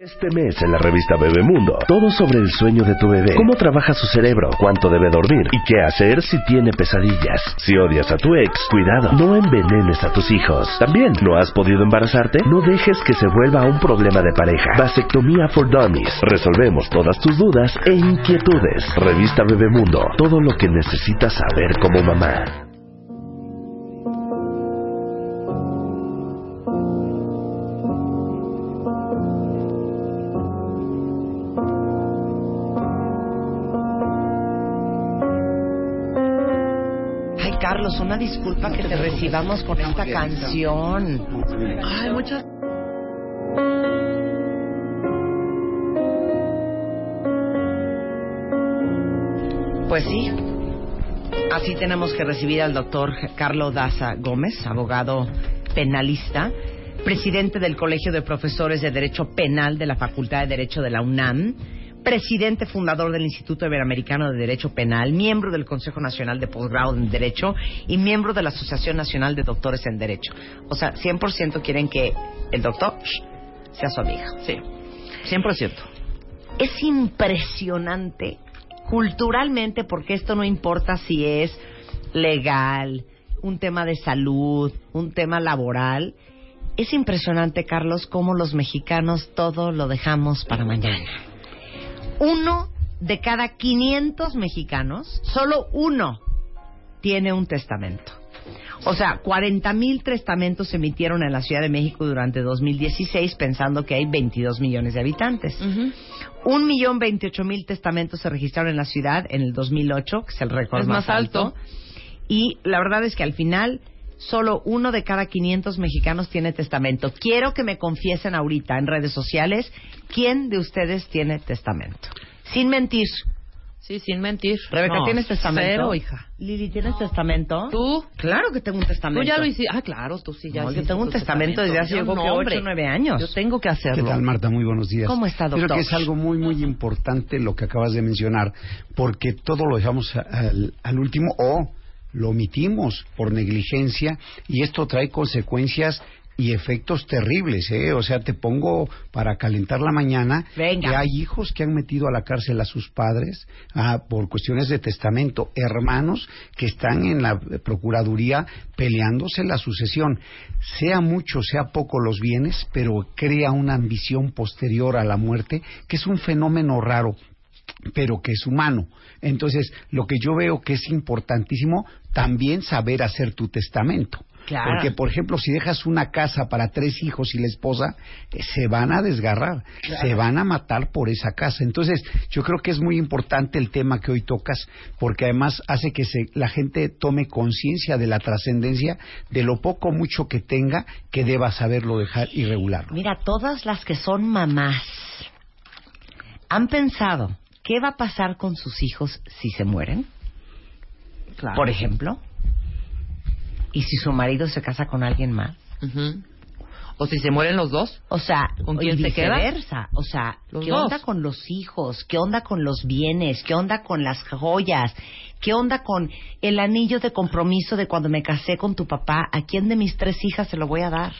Este mes en la revista Bebemundo, todo sobre el sueño de tu bebé, cómo trabaja su cerebro, cuánto debe dormir y qué hacer si tiene pesadillas. Si odias a tu ex, cuidado, no envenenes a tus hijos. También, ¿no has podido embarazarte? No dejes que se vuelva un problema de pareja. Vasectomía for Dummies. Resolvemos todas tus dudas e inquietudes. Revista Bebemundo, todo lo que necesitas saber como mamá. Carlos, una disculpa que te recibamos con esta canción. Ay, muchas. Pues sí, así tenemos que recibir al doctor Carlos Daza Gómez, abogado penalista, presidente del Colegio de Profesores de Derecho Penal de la Facultad de Derecho de la UNAM, presidente fundador del Instituto Iberoamericano de Derecho Penal, miembro del Consejo Nacional de Posgrado en Derecho y miembro de la Asociación Nacional de Doctores en Derecho. O sea, 100% quieren que el doctor sea su amiga. Sí, 100%. Es impresionante culturalmente porque esto no importa si es legal, un tema de salud, un tema laboral. Es impresionante, Carlos, cómo los mexicanos todo lo dejamos para mañana. Uno de cada 500 mexicanos, solo uno tiene un testamento. O sea, 40 mil testamentos se emitieron en la Ciudad de México durante 2016, pensando que hay 22 millones de habitantes. Un millón veintiocho mil testamentos se registraron en la ciudad en el 2008, que es el récord Es más, más alto. Y la verdad es que al final solo uno de cada 500 mexicanos tiene testamento. Quiero que me confiesen ahorita en redes sociales quién de ustedes tiene testamento. Sin mentir. Sí, sin mentir. Rebeca, No, ¿tienes testamento? Cero, hija. Lili, ¿tienes testamento? ¿Tú? Claro que tengo un testamento. Tú ya lo hiciste. Ah, claro, tú sí ya No, yo tengo un testamento desde hace yo hombre. ocho, nueve años. Yo tengo que ¿Qué hacerlo. tal, Marta? Muy buenos días. ¿Cómo está, doctor? Creo que es algo muy, muy importante lo que acabas de mencionar, porque todo lo dejamos al, al último o lo omitimos por negligencia y esto trae consecuencias y efectos terribles, ¿eh? O sea, te pongo para calentar la mañana Venga. que hay hijos que han metido a la cárcel a sus padres ah, por cuestiones de testamento, hermanos que están en la Procuraduría peleándose la sucesión. Sea mucho, sea poco los bienes, pero crea una ambición posterior a la muerte, que es un fenómeno raro pero que es humano. Entonces, lo que yo veo que es importantísimo, también saber hacer tu testamento. Claro. Porque, por ejemplo, si dejas una casa para tres hijos y la esposa, eh, se van a desgarrar, se van a matar por esa casa. Entonces, yo creo que es muy importante el tema que hoy tocas, porque además hace que se, la gente tome conciencia de la trascendencia de lo poco o mucho que tenga, que deba saberlo dejar y regularlo. Mira, todas las que son mamás han pensado qué va a pasar con sus hijos si se mueren, Claro. por ejemplo, y si su marido se casa con alguien más. Ujú. O si se mueren los dos. O sea, ¿Con y quién se queda? viceversa. O sea, Los ¿qué dos. onda con los hijos? ¿Qué onda con los bienes? ¿Qué onda con las joyas? ¿Qué onda con el anillo de compromiso de cuando me casé con tu papá? ¿A quién de mis tres hijas se lo voy a dar?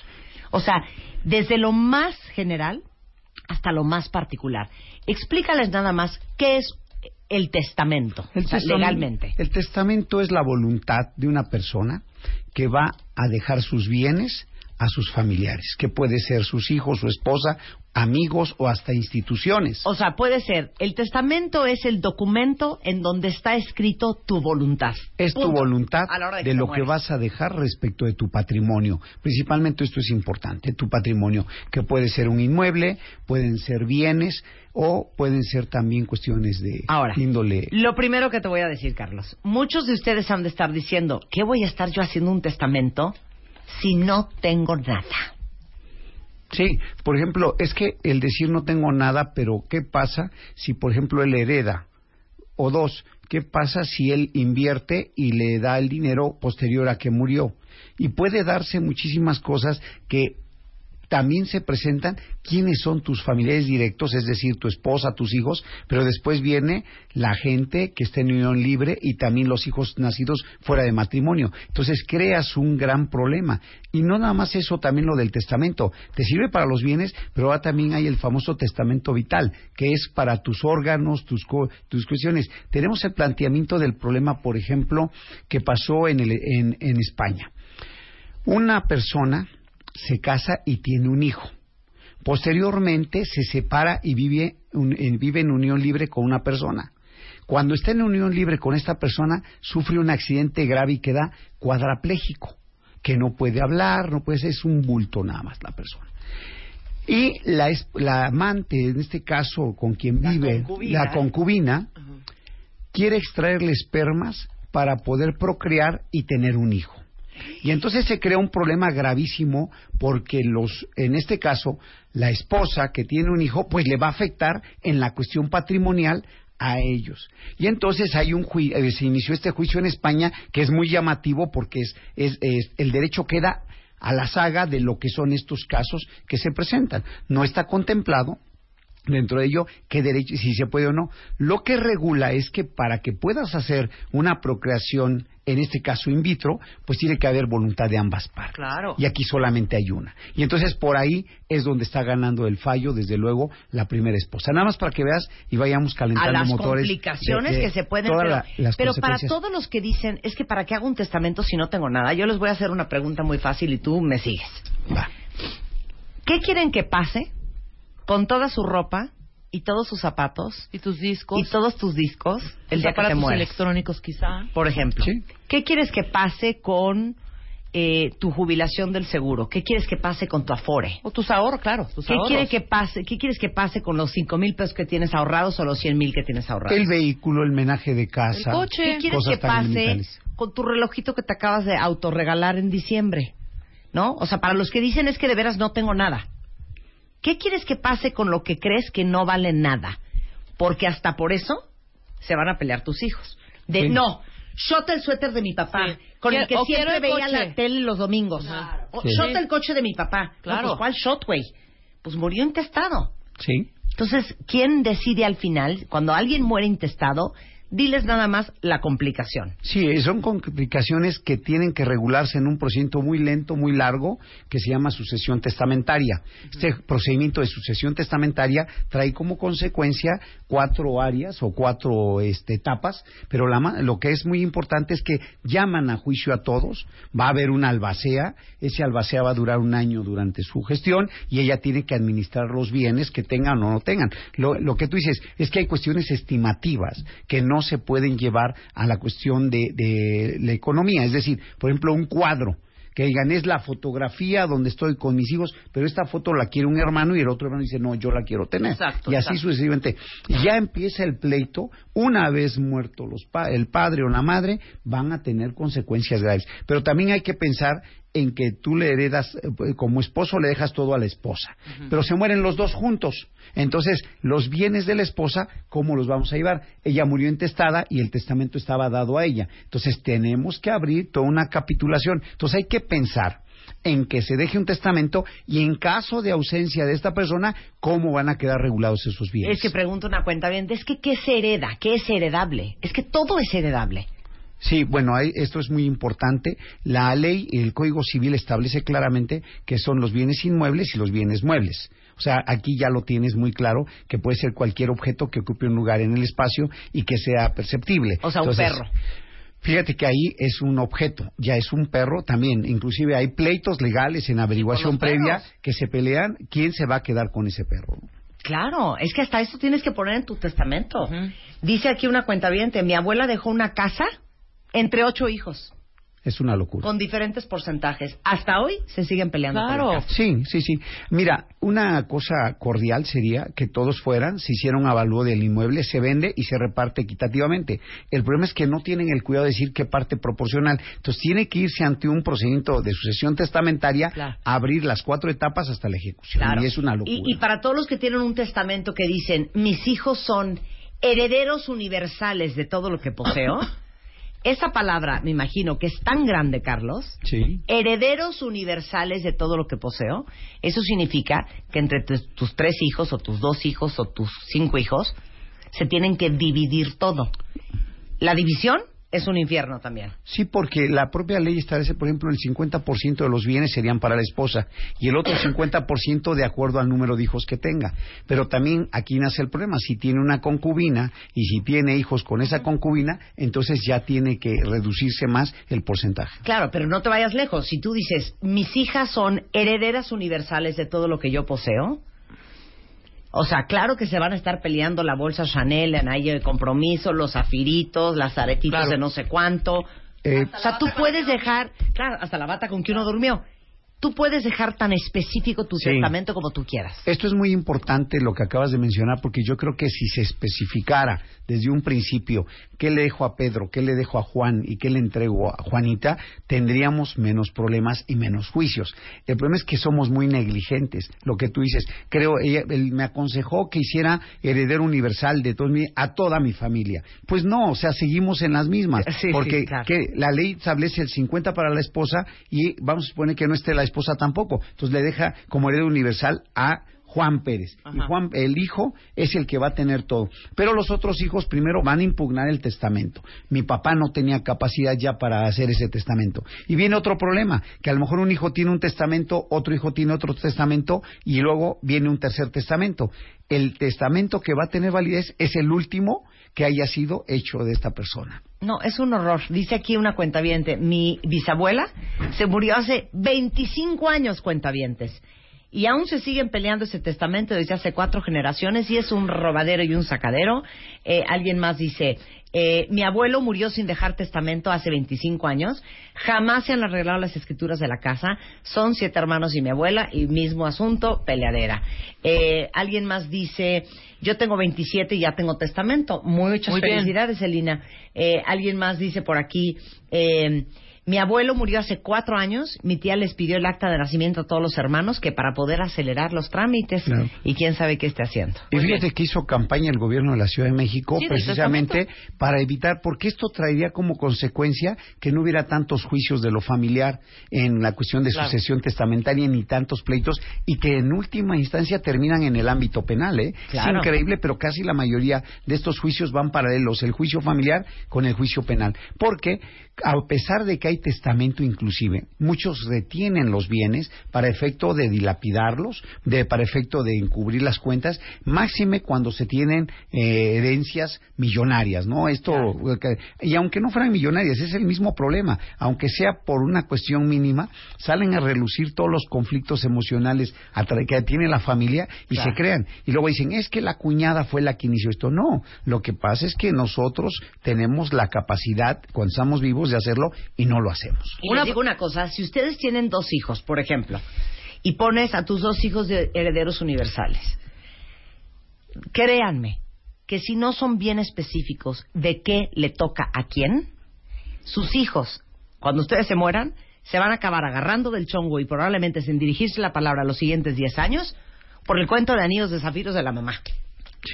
O sea, desde lo más general hasta lo más particular. Explícales nada más qué es el testamento, El o sea, testamen- legalmente. El testamento es la voluntad de una persona que va a dejar sus bienes a sus familiares, que puede ser sus hijos, su esposa, amigos o hasta instituciones. O sea, puede ser, el testamento es el documento en donde está escrito tu voluntad. es tu voluntad de, lo que vas a dejar respecto de tu patrimonio. Principalmente esto es importante, tu patrimonio, que puede ser un inmueble, pueden ser bienes o pueden ser también cuestiones de Ahora, índole. lo primero que te voy a decir, Carlos, muchos de ustedes han de estar diciendo, ¿qué voy a estar yo haciendo un testamento si no tengo nada? Sí, por ejemplo, es que el decir no tengo nada, pero ¿qué pasa si, por ejemplo, él hereda? O dos, ¿qué pasa si él invierte y le da el dinero posterior a que murió? Y puede darse muchísimas cosas que también se presentan quiénes son tus familiares directos, es decir, tu esposa, tus hijos, pero después viene la gente que está en unión libre y también los hijos nacidos fuera de matrimonio. Entonces creas un gran problema. Y no nada más eso, también lo del testamento. Te sirve para los bienes, pero ahora también hay el famoso testamento vital, que es para tus órganos, tus, tus cuestiones. Tenemos el planteamiento del problema, por ejemplo, que pasó en, el, en, en España. Una persona se casa y tiene un hijo. Posteriormente se separa y vive, vive en unión libre con una persona. Cuando está en unión libre con esta persona, sufre un accidente grave y queda cuadrapléjico, que no puede hablar, no puede ser, es un bulto nada más la persona. Y la, la amante, en este caso con quien vive, la concubina, quiere extraerle espermas para poder procrear y tener un hijo. Y entonces se crea un problema gravísimo porque los, en este caso, la esposa que tiene un hijo, pues le va a afectar en la cuestión patrimonial a ellos. Y entonces hay un eh, se inició este juicio en España que es muy llamativo porque es, es, el derecho queda a la saga de lo que son estos casos que se presentan. No está contemplado dentro de ello qué derecho, si se puede o no. Lo que regula es que para que puedas hacer una procreación, en este caso in vitro, pues tiene que haber voluntad de ambas partes. Claro. Y aquí solamente hay una. Y entonces por ahí es donde está ganando el fallo, desde luego, la primera esposa. Nada más para que veas y vayamos calentando a las motores. complicaciones de- de que se pueden pero, la- las pero para todos los que dicen es que para qué hago un testamento si no tengo nada yo les voy a hacer una pregunta muy fácil y tú me sigues Va. ¿qué quieren que pase con toda su ropa y todos sus zapatos Y tus discos. y todos tus discos el día que te mueras electrónicos, quizá. por ejemplo Sí. ¿qué quieres que pase con eh, tu jubilación del seguro? ¿qué quieres que pase con tu afore? O tus ahorros, claro. Tus ¿Qué, ahorros. quiere que pase, ¿Qué quieres que pase con los cinco mil pesos que tienes ahorrados o los cien mil que tienes ahorrados? El vehículo, el menaje de casa. El coche. ¿Qué quieres que pase con tu relojito que te acabas de autorregalar en diciembre? ¿No? O sea, para los que dicen es que de veras no tengo nada. ¿Qué quieres que pase con lo que crees que no vale nada? Porque hasta por eso se van a pelear tus hijos. De Sí. no, shot el suéter de mi papá, Sí. con el que o siempre el veía coche. la tele los domingos. Ajá. O Sí. Shot el coche de mi papá. No, Claro. pues, ¿Cuál shot, güey? Pues murió intestado. Sí. Entonces, ¿quién decide al final, cuando alguien muere intestado, diles nada más la complicación? Sí, son complicaciones que tienen que regularse en un procedimiento muy lento, muy largo, que se llama sucesión testamentaria. Este procedimiento de sucesión testamentaria trae como consecuencia cuatro áreas o cuatro este, etapas, pero la lo que es muy importante es que llaman a juicio a todos, va a haber una albacea, ese albacea va a durar un año durante su gestión y ella tiene que administrar los bienes que tengan o no tengan. Lo, lo que tú dices es que hay cuestiones estimativas que no se pueden llevar a la cuestión de, de la economía. Es decir, por ejemplo, un cuadro que digan es la fotografía donde estoy con mis hijos, pero esta foto la quiere un hermano y el otro hermano dice no, yo la quiero tener. Exacto, y así exacto. sucesivamente. Ya empieza el pleito, una vez muerto los pa- el padre o la madre, van a tener consecuencias graves. Pero también hay que pensar en que tú le heredas, eh, como esposo le dejas todo a la esposa, pero se mueren los dos juntos. Entonces, los bienes de la esposa, ¿cómo los vamos a llevar? Ella murió intestada y el testamento estaba dado a ella. Entonces, tenemos que abrir toda una capitulación. Entonces, hay que pensar en que se deje un testamento y en caso de ausencia de esta persona, ¿cómo van a quedar regulados esos bienes? Es que pregunta una cuenta bien, es que ¿qué se hereda? ¿Qué es heredable? Es que todo es heredable. Sí, bueno, hay- esto es muy importante. La ley, el Código Civil establece claramente que son los bienes inmuebles y los bienes muebles. O sea, aquí ya lo tienes muy claro que puede ser cualquier objeto que ocupe un lugar en el espacio y que sea perceptible. O sea, un perro. Fíjate que ahí es un objeto, ya es un perro también. Inclusive hay pleitos legales en averiguación previa que se pelean quién se va a quedar con ese perro. Claro, es que hasta eso tienes que poner en tu testamento. Dice aquí una cuenta mi abuela dejó una casa entre ocho hijos. Es una locura. con diferentes porcentajes. Hasta hoy se siguen peleando. por Claro. el caso. Sí, sí, sí. Mira, una cosa cordial sería que todos fueran, se hiciera un avalúo del inmueble, se vende y se reparte equitativamente. El problema es que no tienen el cuidado de decir qué parte proporcional. Entonces tiene que irse ante un procedimiento de sucesión testamentaria Claro. a abrir las cuatro etapas hasta la ejecución. Claro. Y es una locura. Y, y para todos los que tienen un testamento que dicen, mis hijos son herederos universales de todo lo que poseo, esa palabra, me imagino, que es tan grande, Carlos, Sí. herederos universales de todo lo que poseo, eso significa que entre tus, tus tres hijos o tus dos hijos o tus cinco hijos se tienen que dividir todo. La división es un infierno también. Sí, porque la propia ley establece, por ejemplo, el 50% de los bienes serían para la esposa y el otro 50% de acuerdo al número de hijos que tenga. Pero también aquí nace el problema. Si tiene una concubina y si tiene hijos con esa concubina, entonces ya tiene que reducirse más el porcentaje. Claro, pero no te vayas lejos. Si tú dices, mis hijas son herederas universales de todo lo que yo poseo, o sea, claro que se van a estar peleando la bolsa Chanel, el anillo de compromiso, los zafiritos, las aretitos Claro. de no sé cuánto. Eh, O sea, tú puedes dejar, claro, hasta la bata con que uno durmió. Tú puedes dejar tan específico tu Sí. testamento como tú quieras. Esto es muy importante lo que acabas de mencionar porque yo creo que si se especificara desde un principio qué le dejo a Pedro, qué le dejo a Juan y qué le entrego a Juanita, tendríamos menos problemas y menos juicios. El problema es que somos muy negligentes. Lo que tú dices, creo, ella, él me aconsejó que hiciera heredero universal de todo mi- a toda mi familia. Pues no, o sea, seguimos en las mismas. Sí, sí, porque claro. que la ley establece el 50 para la esposa y vamos a suponer que no esté la esposa tampoco. Entonces le deja como heredero universal a Juan Pérez. Y. Juan, el hijo, es el que va a tener todo. Pero los otros hijos primero van a impugnar el testamento. Mi papá no tenía capacidad ya para hacer ese testamento. Y viene otro problema, que a lo mejor un hijo tiene un testamento, otro hijo tiene otro testamento y luego viene un tercer testamento. El testamento que va a tener validez es el último que haya sido hecho de esta persona. No, es un horror. Dice aquí una cuentaviente, mi bisabuela se murió hace 25 años, cuentavientes. Y aún se siguen peleando ese testamento desde hace cuatro generaciones y es un robadero y un sacadero. Eh, alguien más dice, eh, mi abuelo murió sin dejar testamento hace 25 años. Jamás se han arreglado las escrituras de la casa. Son siete hermanos y mi abuela y mismo asunto, peleadera. Eh, alguien más dice, yo tengo 27 y ya tengo testamento. Muchas Muy bien. felicidades. Felicidades, Elina. Eh, alguien más dice por aquí, eh, mi abuelo murió hace cuatro años, mi tía les pidió el acta de nacimiento a todos los hermanos que para poder acelerar los trámites Claro. y quién sabe qué esté haciendo. Y fíjate que hizo campaña el gobierno de la Ciudad de México Sí, precisamente para evitar, porque esto traería como consecuencia que no hubiera tantos juicios de lo familiar en la cuestión de Claro. sucesión testamentaria ni tantos pleitos y que en última instancia terminan en el ámbito penal. ¿eh? Claro. Es increíble, pero casi la mayoría de estos juicios van paralelos, el juicio familiar con el juicio penal. Porque a pesar de que hay testamento inclusive, muchos retienen los bienes para efecto de dilapidarlos, de, para efecto de encubrir las cuentas, máxime cuando se tienen eh, herencias millonarias, ¿no? Esto, eh, y aunque no fueran millonarias, es el mismo problema, aunque sea por una cuestión mínima, salen a relucir todos los conflictos emocionales que tiene la familia y Claro. se crean. Y luego dicen, es que la cuñada fue la que inició esto. No, lo que pasa es que nosotros tenemos la capacidad, cuando estamos vivos, de hacerlo y no lo hacemos. Y les digo una cosa, si ustedes tienen dos hijos, por ejemplo, y pones a tus dos hijos de herederos universales, créanme que si no son bien específicos de qué le toca a quién, sus hijos, cuando ustedes se mueran, se van a acabar agarrando del chongo y probablemente sin dirigirse la palabra los siguientes 10 años por el cuento de anillos de zafiros de la mamá.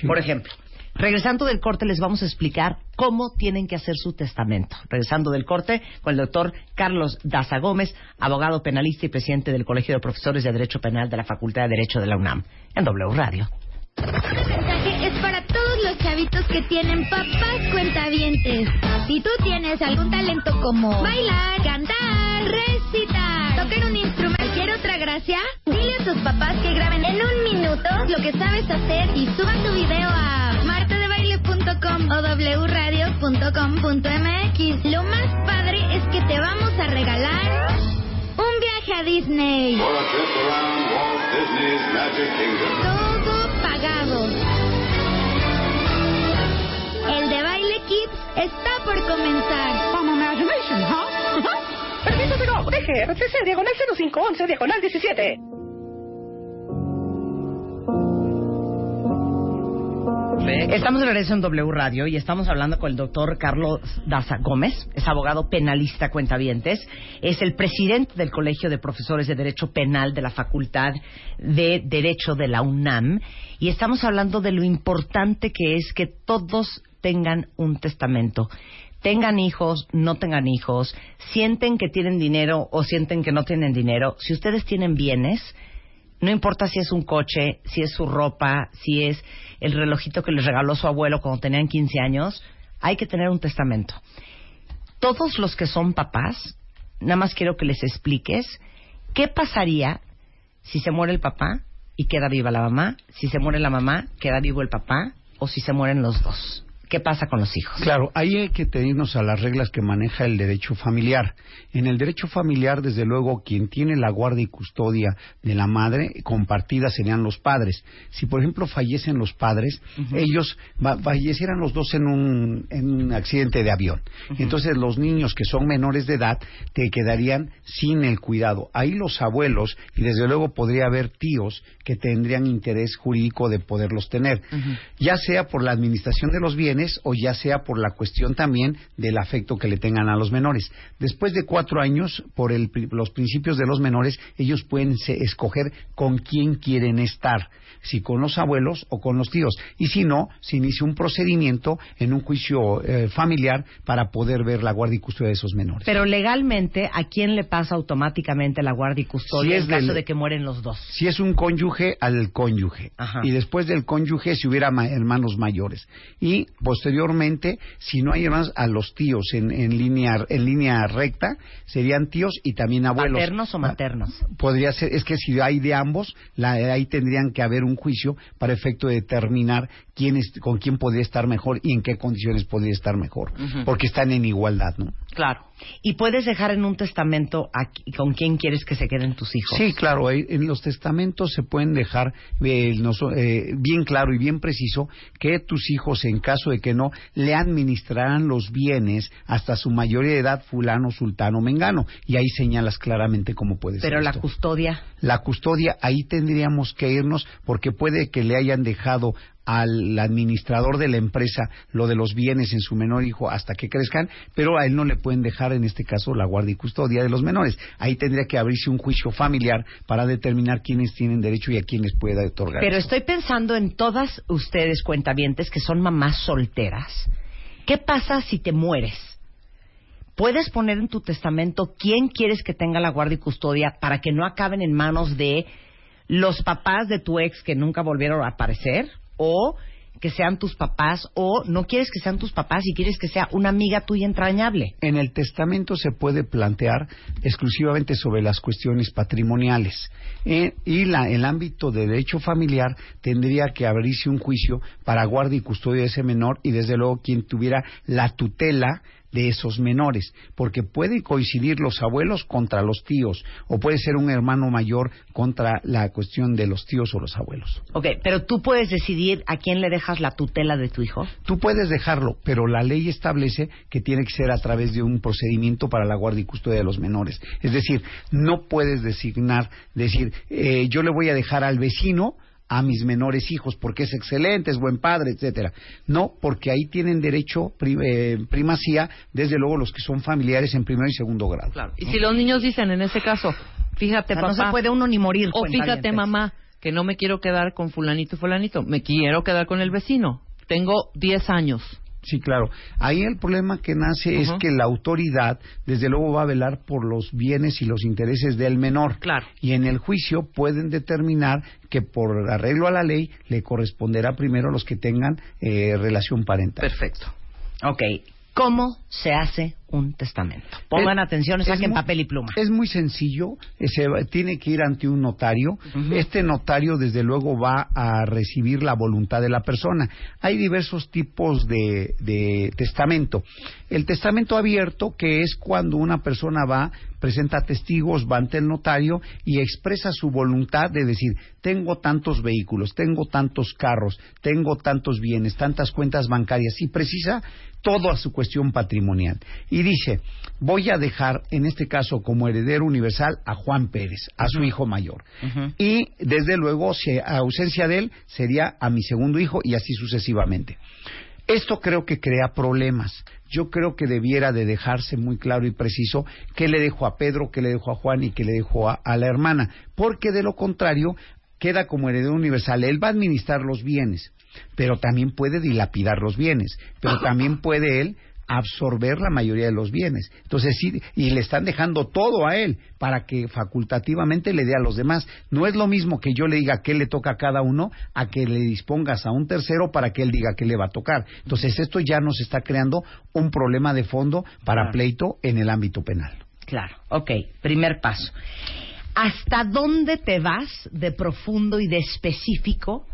Por ejemplo, regresando del corte les vamos a explicar cómo tienen que hacer su testamento. Regresando del corte con el doctor Carlos Daza Gómez, abogado penalista y presidente del Colegio de Profesores de Derecho Penal de la Facultad de Derecho de la UNAM, en W Radio. Este mensaje es para todos los chavitos que tienen papás cuentavientes. Si tú tienes algún talento como bailar, cantar, recitar, tocar un otra gracia, dile a tus papás que graben en un minuto lo que sabes hacer y suban tu video a martadebaile.com o wradio.com.mx. Lo más padre es que te vamos a regalar un viaje a Disney. Todo pagado. El de Baile Kids está por comenzar. DGRTC, diagonal 0511, diagonal 17. Estamos de regreso en W Radio y estamos hablando con el doctor Carlos Daza Gómez, es abogado penalista cuentavientes, es el presidente del Colegio de Profesores de Derecho Penal de la Facultad de Derecho de la UNAM y estamos hablando de lo importante que es que todos tengan un testamento. Tengan hijos, no tengan hijos, sienten que tienen dinero o sienten que no tienen dinero. Si ustedes tienen bienes, no importa si es un coche, si es su ropa, si es el relojito que les regaló su abuelo cuando tenían 15 años, hay que tener un testamento. Todos los que son papás, nada más quiero que les expliques qué pasaría si se muere el papá y queda viva la mamá, si se muere la mamá, queda vivo el papá, o si se mueren los dos. ¿Qué pasa con los hijos? Claro, ahí hay que tenernos a las reglas que maneja el derecho familiar. En el derecho familiar, desde luego, quien tiene la guardia y custodia de la madre compartida serían los padres. Si, por ejemplo, fallecen los padres, ellos fallecieran los dos en un, en un accidente de avión. Entonces, los niños que son menores de edad te quedarían sin el cuidado. Ahí los abuelos, y desde luego podría haber tíos que tendrían interés jurídico de poderlos tener, ya sea por la administración de los bienes o ya sea por la cuestión también del afecto que le tengan a los menores. Después de cuatro años, por el los principios de los menores, ellos pueden se- escoger con quién quieren estar, si con los abuelos o con los tíos. Y si no, se inicia un procedimiento en un juicio eh, familiar para poder ver la guardia y custodia de esos menores. Pero legalmente, ¿a quién le pasa automáticamente la guardia y custodia Si en caso del- de que mueren los dos? Si es un cónyuge, al cónyuge. Ajá. Y después del cónyuge, si hubiera ma- hermanos mayores. Y posteriormente, si no hay hermanos, a los tíos en, en, línea, en línea recta, serían tíos y también abuelos. ¿Paternos o maternos? Podría ser, es que si hay de ambos, la, ahí tendrían que haber un juicio para efecto de determinar quién es, con quién podría estar mejor y en qué condiciones podría estar mejor. Porque están en igualdad, ¿no? Claro. ¿Y puedes dejar en un testamento con quién quieres que se queden tus hijos? Sí, claro, en los testamentos se pueden dejar eh, eh, bien claro y bien preciso que tus hijos, en caso de que no, le administrarán los bienes hasta su mayoría de edad fulano, sultano, mengano. Y ahí señalas claramente cómo puede ser Pero la esto. custodia. La custodia, ahí tendríamos que irnos porque puede que le hayan dejado al administrador de la empresa lo de los bienes en su menor hijo hasta que crezcan, pero a él no le pueden dejar en este caso la guardia y custodia de los menores. Ahí tendría que abrirse un juicio familiar para determinar quiénes tienen derecho y a quiénes pueda otorgar. Pero eso. estoy pensando en todas ustedes cuentavientes que son mamás solteras. ¿Qué pasa si te mueres? ¿Puedes poner en tu testamento quién quieres que tenga la guardia y custodia para que no acaben en manos de los papás de tu ex que nunca volvieron a aparecer? ¿O que sean tus papás? ¿O no quieres que sean tus papás y quieres que sea una amiga tuya entrañable? En el testamento se puede plantear exclusivamente sobre las cuestiones patrimoniales Eh, y la, el ámbito de derecho familiar tendría que abrirse un juicio para guardia y custodia de ese menor y desde luego quien tuviera la tutela de esos menores, porque pueden coincidir los abuelos contra los tíos o puede ser un hermano mayor contra la cuestión de los tíos o los abuelos. Ok, pero tú puedes decidir a quién le dejas la tutela de tu hijo. Tú puedes dejarlo, pero la ley establece que tiene que ser a través de un procedimiento para la guardia y custodia de los menores. Es decir, no puedes designar, decir, eh, yo le voy a dejar al vecino a mis menores hijos porque es excelente, es buen padre, etcétera. No, porque ahí tienen derecho pri- eh, primacía, desde luego los que son familiares en primer y segundo grado. Claro. Y si los niños dicen en ese caso, fíjate O sea, no papá, se puede uno ni morir. o fíjate mamá, que no me quiero quedar con fulanito y fulanito, me quiero quedar con el vecino. Tengo 10 años. Sí, claro. Ahí el problema que nace es que la autoridad, desde luego, va a velar por los bienes y los intereses del menor. Claro. Y en el juicio pueden determinar que por arreglo a la ley le corresponderá primero a los que tengan eh, relación parental. Perfecto. Ok, ¿cómo se hace un testamento? Pongan Es- atención, es saquen muy- papel y pluma. Es muy sencillo, se va- tiene que ir ante un notario. Este notario, desde luego, va a recibir la voluntad de la persona. Hay diversos tipos de, de testamento. El testamento abierto, que es cuando una persona va, presenta testigos, va ante el notario y expresa su voluntad de decir, tengo tantos vehículos, tengo tantos carros, tengo tantos bienes, tantas cuentas bancarias, y precisa toda su cuestión patrimonial. y dice, voy a dejar, en este caso, como heredero universal a Juan Pérez, a su hijo mayor. Y, desde luego, si a ausencia de él, sería a mi segundo hijo y así sucesivamente. Esto creo que crea problemas. Yo creo que debiera de dejarse muy claro y preciso qué le dejo a Pedro, qué le dejo a Juan y qué le dejo a, a la hermana, porque de lo contrario queda como heredero universal. Él va a administrar los bienes, pero también puede dilapidar los bienes, pero también puede él absorber la mayoría de los bienes. Entonces, sí, y le están dejando todo a él para que facultativamente le dé a los demás. No es lo mismo que yo le diga qué le toca a cada uno a que le dispongas a un tercero para que él diga qué le va a tocar. Entonces, esto ya nos está creando un problema de fondo para Claro. pleito en el ámbito penal. Claro, ok, primer paso. ¿Hasta dónde te vas de profundo y de específico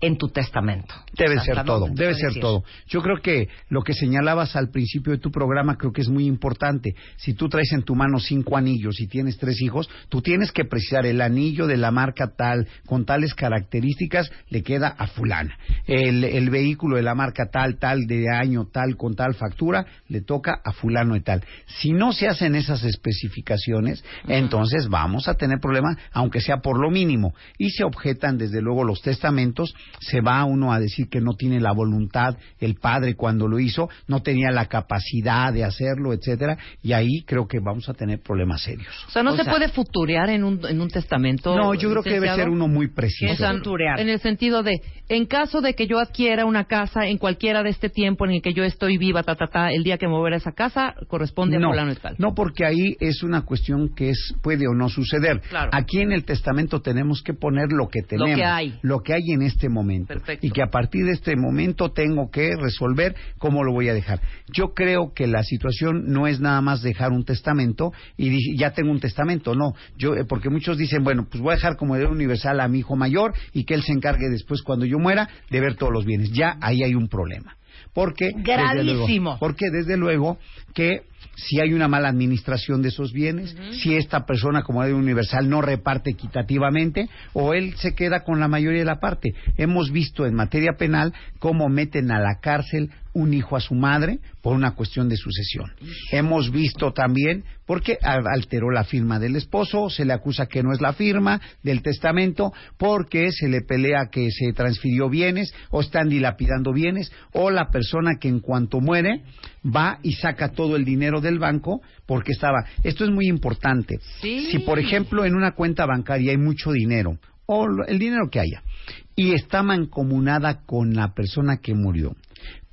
en tu testamento? Debe ser ¿hasta todo, debe ser todo. Yo creo que lo que señalabas al principio de tu programa creo que es muy importante. Si tú traes en tu mano cinco anillos y tienes tres hijos, tú tienes que precisar el anillo de la marca tal, con tales características, le queda a fulana. El, el vehículo de la marca tal, tal, de año tal, con tal factura, le toca a fulano y tal. Si no se hacen esas especificaciones, entonces vamos a tener problemas, aunque sea por lo mínimo. Y se objetan, desde luego, los testamentos, se va uno a decir que no tiene la voluntad, el padre cuando lo hizo, no tenía la capacidad de hacerlo, etcétera, y ahí creo que vamos a tener problemas serios. O sea, no O se sea- puede futurear en un, en un testamento. No, yo creo que debe ser uno muy O preciso. sea, en el sentido de, en caso de que yo adquiera una casa en cualquiera de este tiempo en el que yo estoy viva, ta, ta, ta, el día que me voy a esa casa, corresponde no, a fulano tal. no, porque ahí es una cuestión que es puede o no suceder. Claro. Aquí en el testamento tenemos que poner lo que tenemos, que hay. lo que hay en este momento, Perfecto. y que a partir de este momento tengo que resolver cómo lo voy a dejar. Yo creo que la situación no es nada más dejar un testamento y ya tengo un testamento, no. Yo eh, porque muchos dicen bueno pues voy a dejar como heredero universal a mi hijo mayor y que él se encargue después cuando yo muera de ver todos los bienes. Ya ahí hay un problema. Porque desde Gravísimo. luego- porque desde luego que si hay una mala administración de esos bienes, si esta persona como heredero universal no reparte equitativamente o él se queda con la mayoría de la parte. Hemos visto en materia penal cómo meten a la cárcel un hijo a su madre por una cuestión de sucesión. Hemos visto también porque alteró la firma del esposo, se le acusa que no es la firma del testamento porque se le pelea que se transfirió bienes o están dilapidando bienes o la persona que en cuanto muere va y saca todo el dinero del banco porque estaba. Esto es muy importante. Sí. Si por ejemplo en una cuenta bancaria hay mucho dinero o el dinero que haya y está mancomunada con la persona que murió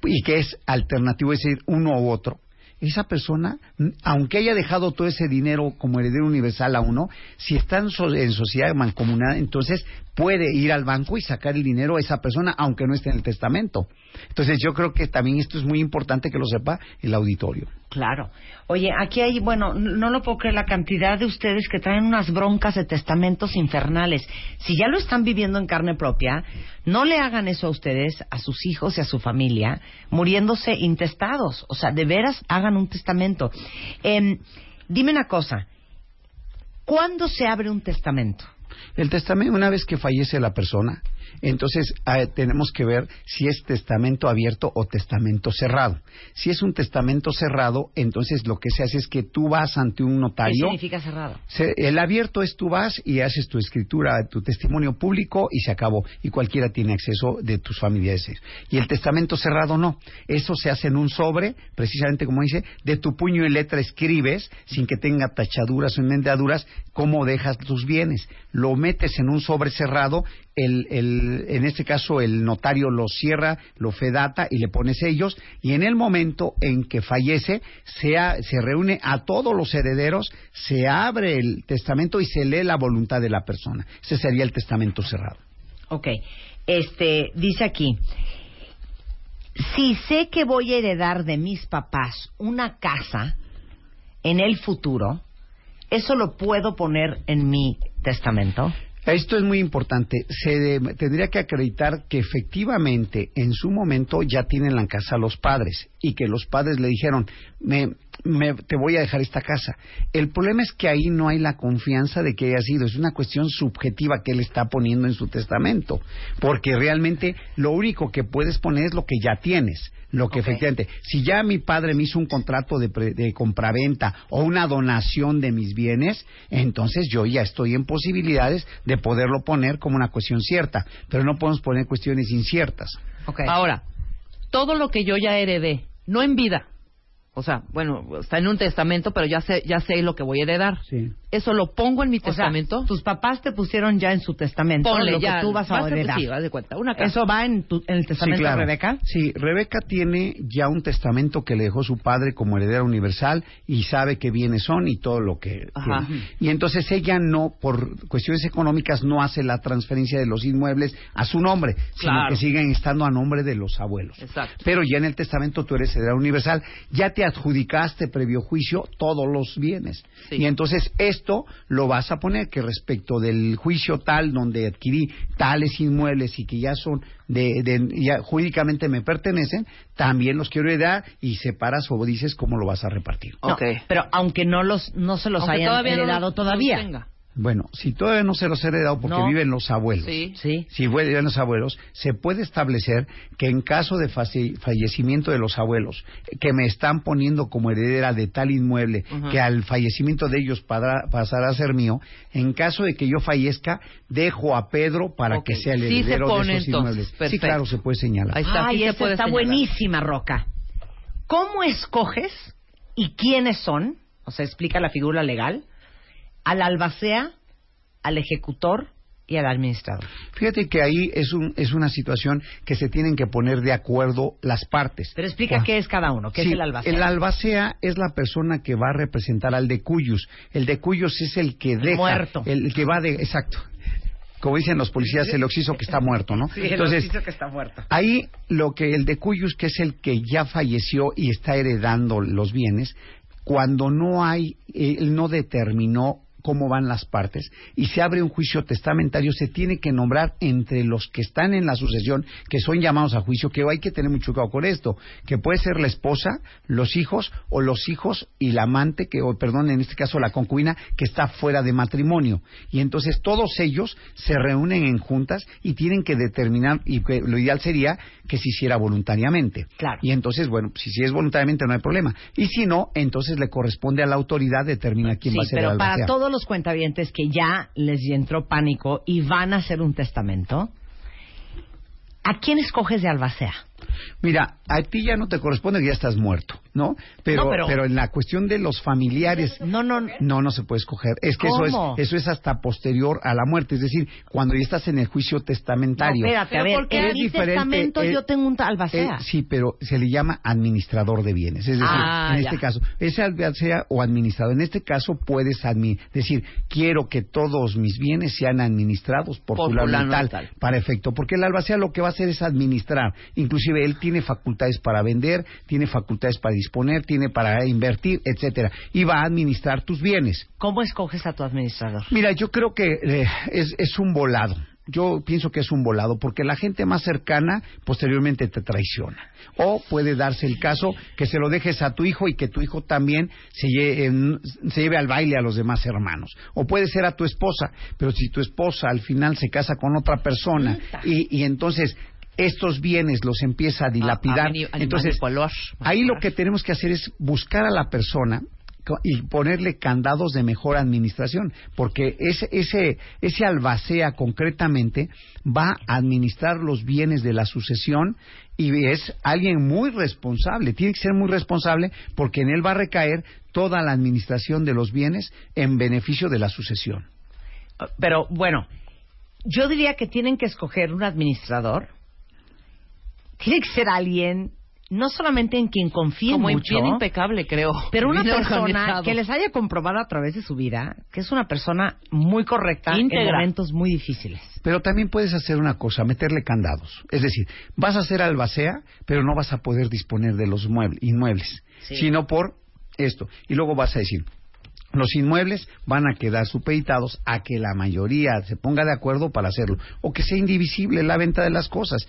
y que es alternativo, es decir, uno u otro, esa persona, aunque haya dejado todo ese dinero como heredero universal a uno, si está en sociedad mancomunada, entonces puede ir al banco y sacar el dinero a esa persona, aunque no esté en el testamento. Entonces yo creo que también esto es muy importante que lo sepa el auditorio. Claro. Oye, aquí hay, bueno, no lo puedo creer la cantidad de ustedes que traen unas broncas de testamentos infernales. Si ya lo están viviendo en carne propia, no le hagan eso a ustedes, a sus hijos y a su familia, muriéndose intestados. O sea, de veras hagan un testamento. Em, dime una cosa. ¿Cuándo se abre un testamento? El testamento, una vez que fallece la persona, entonces eh, tenemos que ver si es testamento abierto o testamento cerrado. Si es un testamento cerrado, entonces lo que se hace es que tú vas ante un ¿Qué notario. significa cerrado? Se- el abierto es tú vas y haces tu escritura, tu testimonio público y se acabó. Y cualquiera tiene acceso de tus familiares. Y el testamento cerrado no. Eso se hace en un sobre, precisamente como dice, de tu puño y letra escribes, sin que tenga tachaduras o enmendaduras, cómo dejas tus bienes. Lo metes en un sobre cerrado, el, el- en este caso el notario lo cierra, lo fedata y le pone sellos. Y en el momento en que fallece, se, se reúne a todos los herederos, se abre el testamento y se lee la voluntad de la persona. Ese sería el testamento cerrado. Ok. Este, dice aquí, si sé que voy a heredar de mis papás una casa en el futuro, ¿eso lo puedo poner en mi testamento? Esto es muy importante. Se de- tendría que acreditar que efectivamente en su momento ya tienen la casa los padres y que los padres le dijeron, me, me- te voy a dejar esta casa. El problema es que ahí no hay la confianza de que haya sido. Es una cuestión subjetiva que él está poniendo en su testamento. Porque realmente lo único que puedes poner es lo que ya tienes. Lo que efectivamente, si ya mi padre me hizo un contrato de, pre- de compraventa o una donación de mis bienes, entonces yo ya estoy en posibilidades de poderlo poner como una cuestión cierta. Pero no podemos poner cuestiones inciertas. Ahora, todo lo que yo ya heredé, no en vida, o sea, bueno, está en un testamento, pero ya sé, ya sé lo que voy a heredar. Sí. Eso lo pongo en mi O sea, testamento. tus papás te pusieron ya en su testamento Ponle lo ya. que tú vas a heredar. sí, haz de cuenta. Una casa. ¿Eso va en, tu- en el testamento Sí, claro. de Rebeca? Sí, Rebeca tiene ya un testamento que le dejó su padre como heredera universal y sabe qué bienes son y todo lo que Ajá. tiene. Y entonces ella no, por cuestiones económicas, no hace la transferencia de los inmuebles a su nombre, sino Claro. que siguen estando a nombre de los abuelos. Exacto. Pero ya en el testamento tú eres heredera universal, ya te adjudicaste previo juicio todos los bienes. Sí. Y entonces esto lo vas a poner que respecto del juicio tal donde adquirí tales inmuebles y que ya son de, de- ya jurídicamente me pertenecen, también los quiero heredar y separas o dices cómo lo vas a repartir. No, Ok. pero aunque no los no se los Aunque hayan todavía no heredado los- todavía. no los tenga. Bueno, si todavía no se los he heredado porque No. viven los abuelos. Sí. Sí. Si viven los abuelos, se puede establecer que en caso de falle- fallecimiento de los abuelos, que me están poniendo como heredera de tal inmueble, que al fallecimiento de ellos pasará a ser mío, en caso de que yo fallezca, dejo a Pedro para que sea el Sí se heredero pone, de esos entonces. inmuebles. Sí, Perfecto. claro, se puede señalar. Ahí está, Ay, sí se esa puede está señalar. buenísima, Roca. ¿Cómo escoges y quiénes son? O sea, explica la figura legal. Al albacea, al ejecutor y al administrador. Fíjate que ahí es, un, es una situación que se tienen que poner de acuerdo las partes. Pero explica qué es cada uno, qué Sí, es el albacea. El albacea es la persona que va a representar al de Cuyus. El de Cuyus es el que deja. muerto. El que va de. Exacto. Como dicen los policías, el occiso que está muerto, ¿no? Sí, el Entonces, oficio que está muerto. ahí lo que el de Cuyus, que es el que ya falleció y está heredando los bienes, cuando no hay, él no determinó cómo van las partes y se abre un juicio testamentario, se tiene que nombrar entre los que están en la sucesión, que son llamados a juicio, que hay que tener mucho cuidado con esto, que puede ser la esposa, los hijos o los hijos y la amante, que, o perdón, en este caso la concubina, que está fuera de matrimonio. Y entonces todos ellos se reúnen en juntas y tienen que determinar, y que lo ideal sería que se hiciera voluntariamente. Claro. Y entonces, bueno, si, si es voluntariamente no hay problema. Y si no, entonces le corresponde a la autoridad determinar quién Sí, va a ser pero el para todos los cuentavientes que ya les entró pánico y van a hacer un testamento, ¿a quién escoges de albacea? Mira, a ti ya no te corresponde que ya estás muerto, ¿no? Pero, No, pero- en la cuestión de los familiares, No, no, no, no se puede escoger. Es que eso es, eso es hasta posterior a la muerte, es decir, cuando ya estás en el juicio testamentario. No, espérate, a Pero ver, ¿por qué en es mi diferente, testamento eh, yo tengo un albacea. Eh, sí, pero se le llama administrador de bienes. Es decir, Ah, en ya. este caso, es albacea o administrador. En este caso puedes admi- decir, quiero que todos mis bienes sean administrados por, Por fulano y fulano y tal, tal. para efecto. Porque el albacea lo que va a hacer es administrar. Inclusive él tiene facultades para vender, tiene facultades para disponer, tiene para invertir, etcétera. Y va a administrar tus bienes. ¿Cómo escoges a tu administrador? Mira, yo creo que eh, es, es un volado. Yo pienso que es un volado, porque la gente más cercana posteriormente te traiciona. O puede darse el caso que se lo dejes a tu hijo y que tu hijo también se lleve, se lleve al baile a los demás hermanos. O puede ser a tu esposa, pero si tu esposa al final se casa con otra persona y, y entonces estos bienes los empieza a dilapidar, A- a entonces manipular. ahí lo que tenemos que hacer es buscar a la persona y ponerle candados de mejor administración, porque ese, ese, ese albacea concretamente va a administrar los bienes de la sucesión y es alguien muy responsable, tiene que ser muy responsable porque en él va a recaer toda la administración de los bienes en beneficio de la sucesión. Pero bueno, yo diría que tienen que escoger un administrador. Tiene que ser alguien, no solamente en quien confíen Como mucho, bien impecable, creo. pero una persona organizado. que les haya comprobado a través de su vida que es una persona muy correcta en momentos muy difíciles. Pero también puedes hacer una cosa, meterle candados. Es decir, vas a hacer albacea, pero no vas a poder disponer de los muebles, inmuebles, Sí. sino por esto. Y luego vas a decir, los inmuebles van a quedar supeditados a que la mayoría se ponga de acuerdo para hacerlo o que sea indivisible la venta de las cosas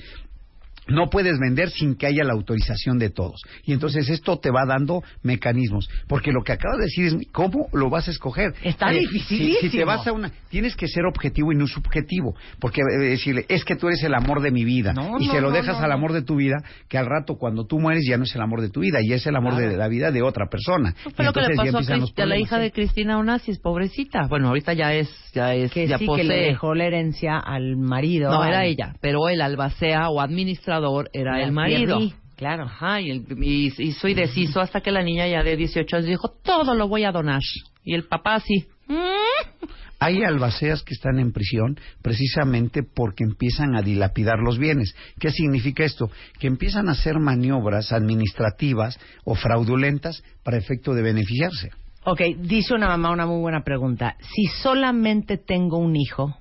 no puedes vender sin que haya la autorización de todos. Y entonces esto te va dando mecanismos. Porque lo que acabas de decir es cómo lo vas a escoger. Está Eh, dificilísimo. Si, si te vas a una... Tienes que ser objetivo y no subjetivo. Porque eh, decirle, es que tú eres el amor de mi vida. No, y no, se lo no, dejas no, al amor de tu vida, que al rato cuando tú mueres ya no es el amor de tu vida, ya es el amor de la vida de otra persona. Fue lo que le pasó a, a la hija de Cristina Onassis, pobrecita. Bueno, ahorita ya es, ya es, Que ya sí, posee. que le dejó la herencia al marido. No, era ella, pero el albacea o era el marido. Claro. Ajá, y, el- y, y soy deciso hasta que la niña ya de 18 años dijo, todo lo voy a donar. Y el papá así, Hay albaceas que están en prisión precisamente porque empiezan a dilapidar los bienes. ¿Qué significa esto? Que empiezan a hacer maniobras administrativas o fraudulentas para efecto de beneficiarse. Ok, dice una mamá una muy buena pregunta. Si solamente tengo un hijo,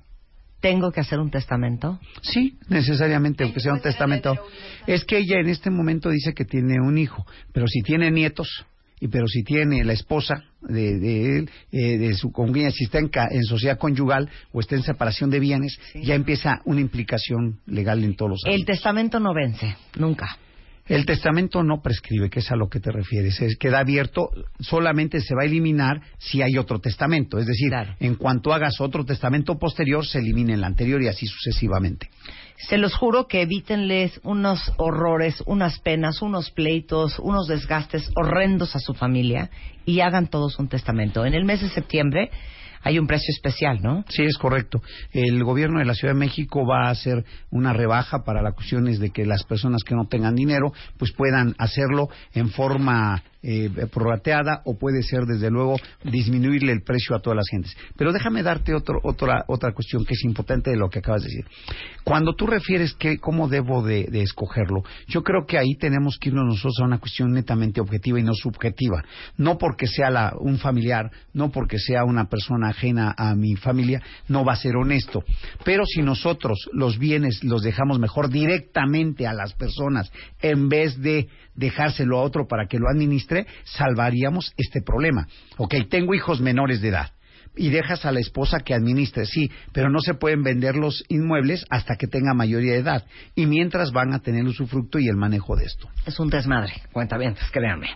¿tengo que hacer un testamento? Sí, necesariamente, aunque sea un testamento. Es que ella en este momento dice que tiene un hijo, pero si tiene nietos, y pero si tiene la esposa de, de él, eh, de su congénere, si está en, ca- en sociedad conyugal o está en separación de bienes, ya empieza una implicación legal en todos los El ámbitos. testamento no vence, nunca. El testamento no prescribe, que es a lo que te refieres. Es, queda abierto, solamente se va a eliminar si hay otro testamento. Es decir, Claro. en cuanto hagas otro testamento posterior, se elimina el anterior y así sucesivamente. Se los juro que evítenles unos horrores, unas penas, unos pleitos, unos desgastes horrendos a su familia y hagan todos un testamento. En el mes de septiembre hay un precio especial, ¿no? Sí, es correcto. El gobierno de la Ciudad de México va a hacer una rebaja para las cuestiones de que las personas que no tengan dinero pues puedan hacerlo en forma eh, prorrateada o puede ser desde luego disminuirle el precio a todas las gentes. Pero déjame darte otro, otra otra cuestión que es importante de lo que acabas de decir. Cuando tú refieres que cómo debo de, escogerlo, yo creo que ahí tenemos que irnos nosotros a una cuestión netamente objetiva y no subjetiva. No porque sea un familiar, no porque sea una persona ajena a mi familia, no va a ser honesto. Pero si nosotros los bienes los dejamos mejor directamente a las personas en vez de dejárselo a otro para que lo administre, salvaríamos este problema. Ok, tengo hijos menores de edad y dejas a la esposa que administre, sí, pero no se pueden vender los inmuebles hasta que tenga mayoría de edad y mientras van a tener el usufructo y el manejo de esto. Es un desmadre, cuenta bien, créanme.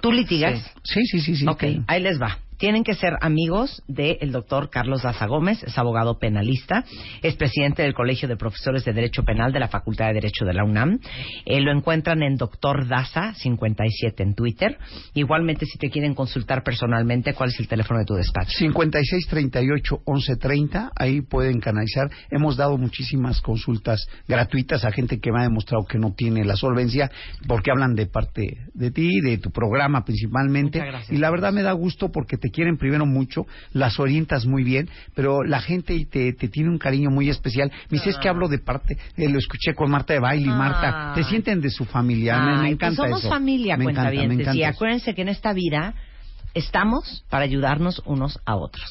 ¿Tú litigas? Sí, sí, sí, sí. Ok, claro. ahí les va. Tienen que ser amigos del doctor Carlos Daza Gómez, es abogado penalista, es presidente del Colegio de Profesores de Derecho Penal de la Facultad de Derecho de la UNAM. Eh, lo encuentran en Doctor Daza 57 en Twitter. Igualmente, si te quieren consultar personalmente, ¿cuál es el teléfono de tu despacho? 56 38 11 30, ahí pueden canalizar. Hemos dado muchísimas consultas gratuitas a gente que me ha demostrado que no tiene la solvencia, porque hablan de parte de ti, de tu programa principalmente. Muchas gracias. Y la verdad me da gusto porque te quieren primero mucho, las orientas muy bien, pero la gente te, te tiene un cariño muy especial. Me dice, es que hablo de parte, eh, lo escuché con Marta de Baile y Marta, te sienten de su familia, me- me, Ay, encanta pues somos eso. familia, me encanta, me cuentavientes. encanta Y eso. acuérdense que en esta vida estamos para ayudarnos unos a otros.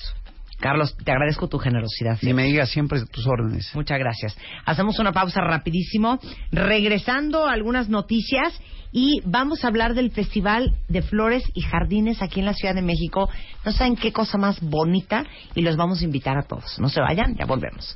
Carlos, te agradezco tu generosidad. Y me digas siempre tus órdenes. Muchas gracias. Hacemos una pausa rapidísimo, regresando a algunas noticias y vamos a hablar del Festival de Flores y Jardines aquí en la Ciudad de México. No saben qué cosa más bonita y los vamos a invitar a todos. No se vayan, ya volvemos.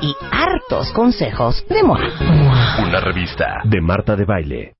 y hartos consejos de MOA. Una revista de Marta de Baile.